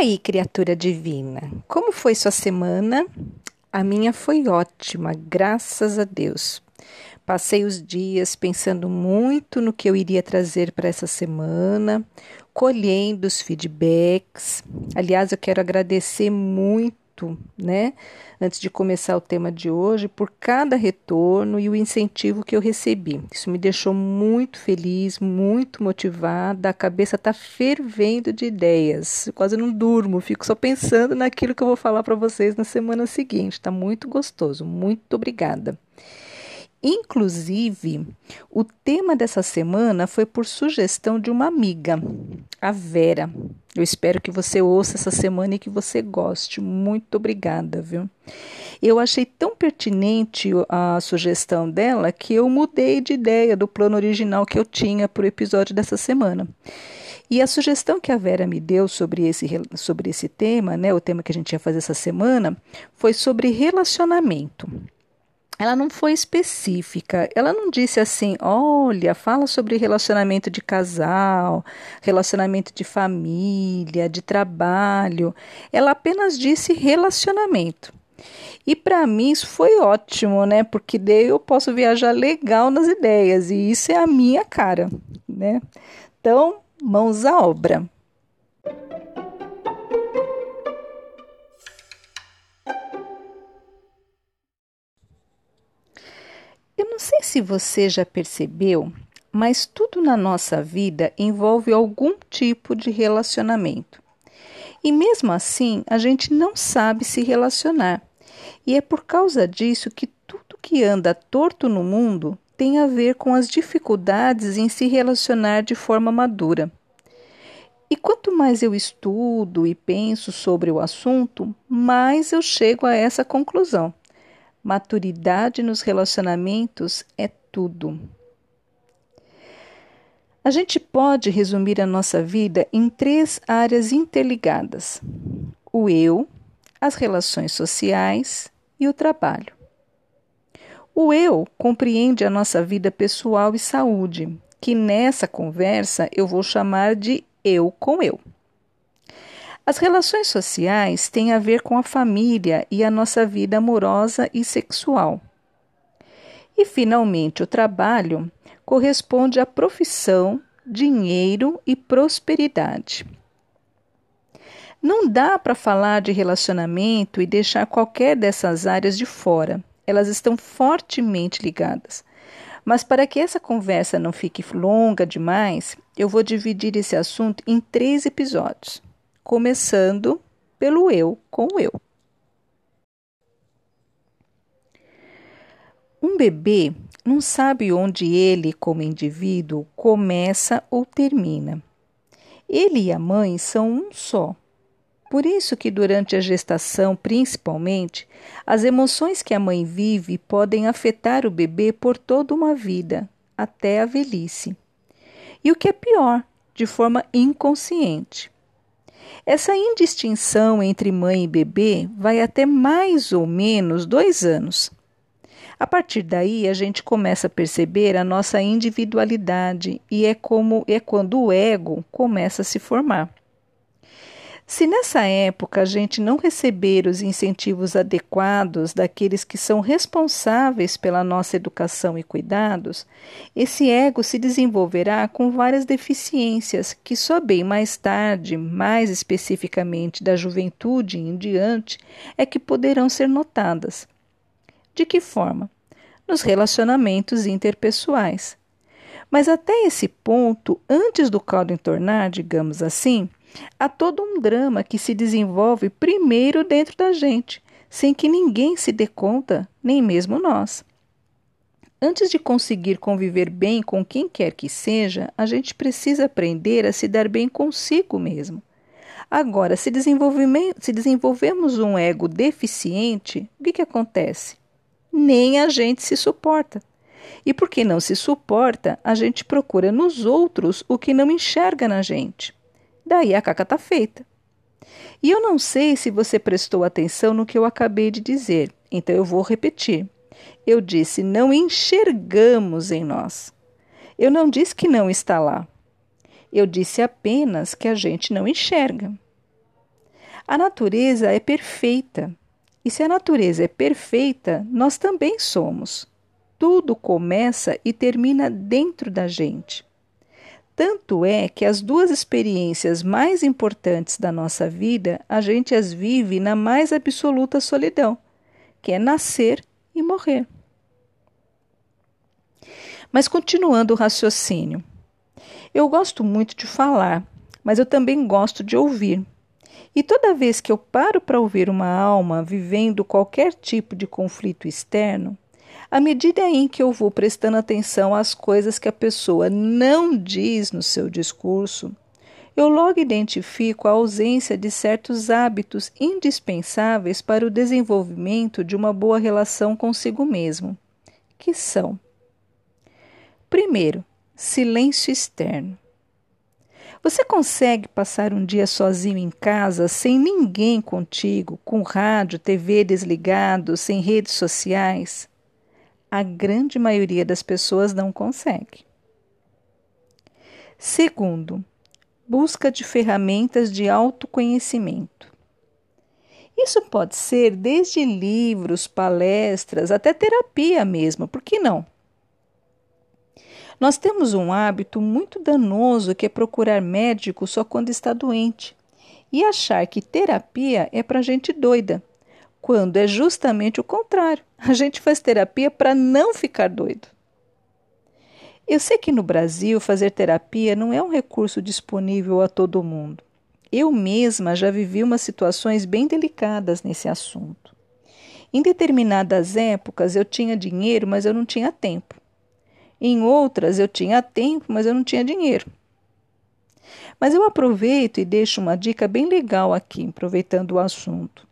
aí, criatura divina? Como foi sua semana? A minha foi ótima, graças a Deus. Passei os dias pensando muito no que eu iria trazer para essa semana, colhendo os feedbacks. Aliás, eu quero agradecer muito muito, né? Antes de começar o tema de hoje, por cada retorno e o incentivo que eu recebi. Isso me deixou muito feliz, muito motivada. A cabeça está fervendo de ideias. Eu quase não durmo, fico só pensando naquilo que eu vou falar para vocês na semana seguinte. Está muito gostoso. Muito obrigada. Inclusive, o tema dessa semana foi por sugestão de uma amiga, a Vera. Eu espero que você ouça essa semana e que você goste. Muito obrigada, viu? Eu achei tão pertinente a sugestão dela que eu mudei de ideia do plano original que eu tinha para o episódio dessa semana. E a sugestão que a Vera me deu sobre esse, sobre esse tema, né, o tema que a gente ia fazer essa semana, foi sobre relacionamento ela não foi específica. Ela não disse assim: olha, fala sobre relacionamento de casal, relacionamento de família, de trabalho. Ela apenas disse relacionamento. E para mim isso foi ótimo, né? Porque daí eu posso viajar legal nas ideias e isso é a minha cara, né? Então, mãos à obra. Sei se você já percebeu, mas tudo na nossa vida envolve algum tipo de relacionamento. E mesmo assim, a gente não sabe se relacionar. E é por causa disso que tudo que anda torto no mundo tem a ver com as dificuldades em se relacionar de forma madura. E quanto mais eu estudo e penso sobre o assunto, mais eu chego a essa conclusão. Maturidade nos relacionamentos é tudo. A gente pode resumir a nossa vida em três áreas interligadas: o eu, as relações sociais e o trabalho. O eu compreende a nossa vida pessoal e saúde, que nessa conversa eu vou chamar de eu com eu. As relações sociais têm a ver com a família e a nossa vida amorosa e sexual. E, finalmente, o trabalho corresponde à profissão, dinheiro e prosperidade. Não dá para falar de relacionamento e deixar qualquer dessas áreas de fora. Elas estão fortemente ligadas. Mas para que essa conversa não fique longa demais, eu vou dividir esse assunto em três episódios começando pelo eu com o eu. Um bebê não sabe onde ele, como indivíduo, começa ou termina. Ele e a mãe são um só. Por isso que durante a gestação, principalmente, as emoções que a mãe vive podem afetar o bebê por toda uma vida, até a velhice. E o que é pior, de forma inconsciente. Essa indistinção entre mãe e bebê vai até mais ou menos dois anos. A partir daí, a gente começa a perceber a nossa individualidade e é como é quando o ego começa a se formar. Se nessa época a gente não receber os incentivos adequados daqueles que são responsáveis pela nossa educação e cuidados, esse ego se desenvolverá com várias deficiências que só bem mais tarde, mais especificamente da juventude em diante, é que poderão ser notadas. De que forma? Nos relacionamentos interpessoais. Mas até esse ponto, antes do caldo entornar, digamos assim, Há todo um drama que se desenvolve primeiro dentro da gente, sem que ninguém se dê conta, nem mesmo nós. Antes de conseguir conviver bem com quem quer que seja, a gente precisa aprender a se dar bem consigo mesmo. Agora, se, se desenvolvemos um ego deficiente, o que, que acontece? Nem a gente se suporta. E porque não se suporta, a gente procura nos outros o que não enxerga na gente. Daí a caca está feita. E eu não sei se você prestou atenção no que eu acabei de dizer, então eu vou repetir. Eu disse: não enxergamos em nós. Eu não disse que não está lá. Eu disse apenas que a gente não enxerga. A natureza é perfeita. E se a natureza é perfeita, nós também somos. Tudo começa e termina dentro da gente. Tanto é que as duas experiências mais importantes da nossa vida, a gente as vive na mais absoluta solidão, que é nascer e morrer. Mas continuando o raciocínio, eu gosto muito de falar, mas eu também gosto de ouvir. E toda vez que eu paro para ouvir uma alma vivendo qualquer tipo de conflito externo, à medida em que eu vou prestando atenção às coisas que a pessoa não diz no seu discurso, eu logo identifico a ausência de certos hábitos indispensáveis para o desenvolvimento de uma boa relação consigo mesmo, que são: primeiro, silêncio externo. Você consegue passar um dia sozinho em casa, sem ninguém contigo, com rádio, TV desligado, sem redes sociais? A grande maioria das pessoas não consegue. Segundo, busca de ferramentas de autoconhecimento. Isso pode ser desde livros, palestras, até terapia mesmo, por que não? Nós temos um hábito muito danoso que é procurar médico só quando está doente e achar que terapia é para gente doida, quando é justamente o contrário. A gente faz terapia para não ficar doido. Eu sei que no Brasil fazer terapia não é um recurso disponível a todo mundo. Eu mesma já vivi umas situações bem delicadas nesse assunto. Em determinadas épocas eu tinha dinheiro, mas eu não tinha tempo. Em outras eu tinha tempo, mas eu não tinha dinheiro. Mas eu aproveito e deixo uma dica bem legal aqui, aproveitando o assunto.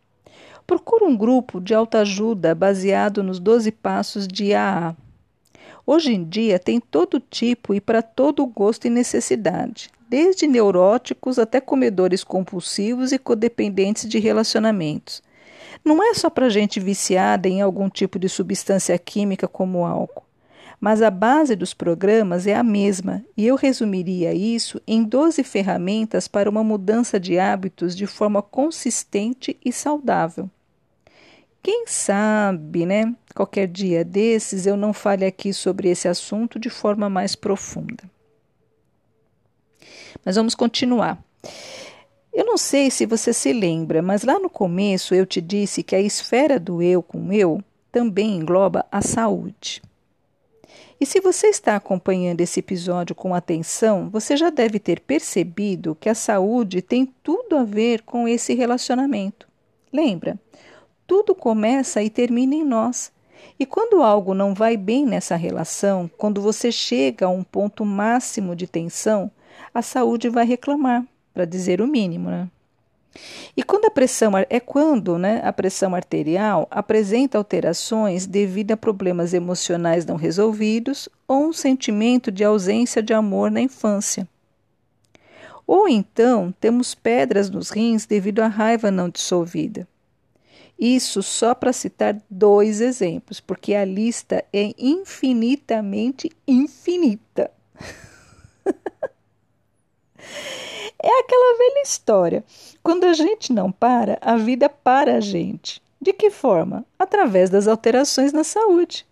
Procura um grupo de autoajuda baseado nos 12 passos de AA. Hoje em dia tem todo tipo e para todo gosto e necessidade, desde neuróticos até comedores compulsivos e codependentes de relacionamentos. Não é só para gente viciada em algum tipo de substância química como álcool mas a base dos programas é a mesma, e eu resumiria isso em 12 ferramentas para uma mudança de hábitos de forma consistente e saudável. Quem sabe, né? Qualquer dia desses eu não fale aqui sobre esse assunto de forma mais profunda. Mas vamos continuar. Eu não sei se você se lembra, mas lá no começo eu te disse que a esfera do eu com eu também engloba a saúde. E se você está acompanhando esse episódio com atenção, você já deve ter percebido que a saúde tem tudo a ver com esse relacionamento. Lembra? Tudo começa e termina em nós. E quando algo não vai bem nessa relação, quando você chega a um ponto máximo de tensão, a saúde vai reclamar, para dizer o mínimo, né? E quando a pressão é quando né, a pressão arterial apresenta alterações devido a problemas emocionais não resolvidos ou um sentimento de ausência de amor na infância. Ou então temos pedras nos rins devido à raiva não dissolvida. Isso só para citar dois exemplos, porque a lista é infinitamente infinita. É aquela velha história. Quando a gente não para, a vida para a gente. De que forma? Através das alterações na saúde.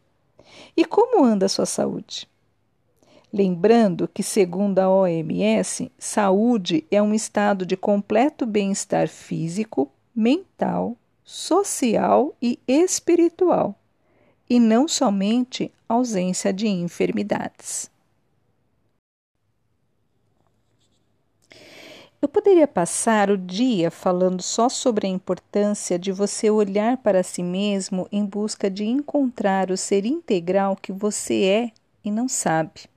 E como anda a sua saúde? Lembrando que, segundo a OMS, saúde é um estado de completo bem-estar físico, mental, social e espiritual, e não somente ausência de enfermidades. Eu poderia passar o dia falando só sobre a importância de você olhar para si mesmo em busca de encontrar o ser integral que você é e não sabe,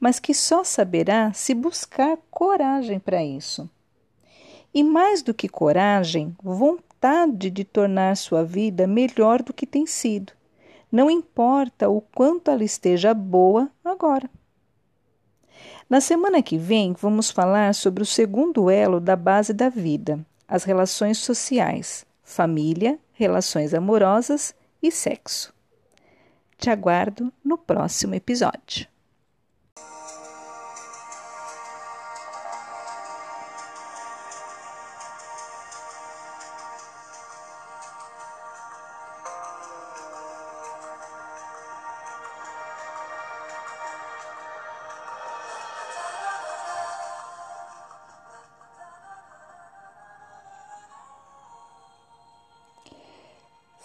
mas que só saberá se buscar coragem para isso. E mais do que coragem, vontade de tornar sua vida melhor do que tem sido. Não importa o quanto ela esteja boa agora. Na semana que vem, vamos falar sobre o segundo elo da base da vida, as relações sociais, família, relações amorosas e sexo. Te aguardo no próximo episódio.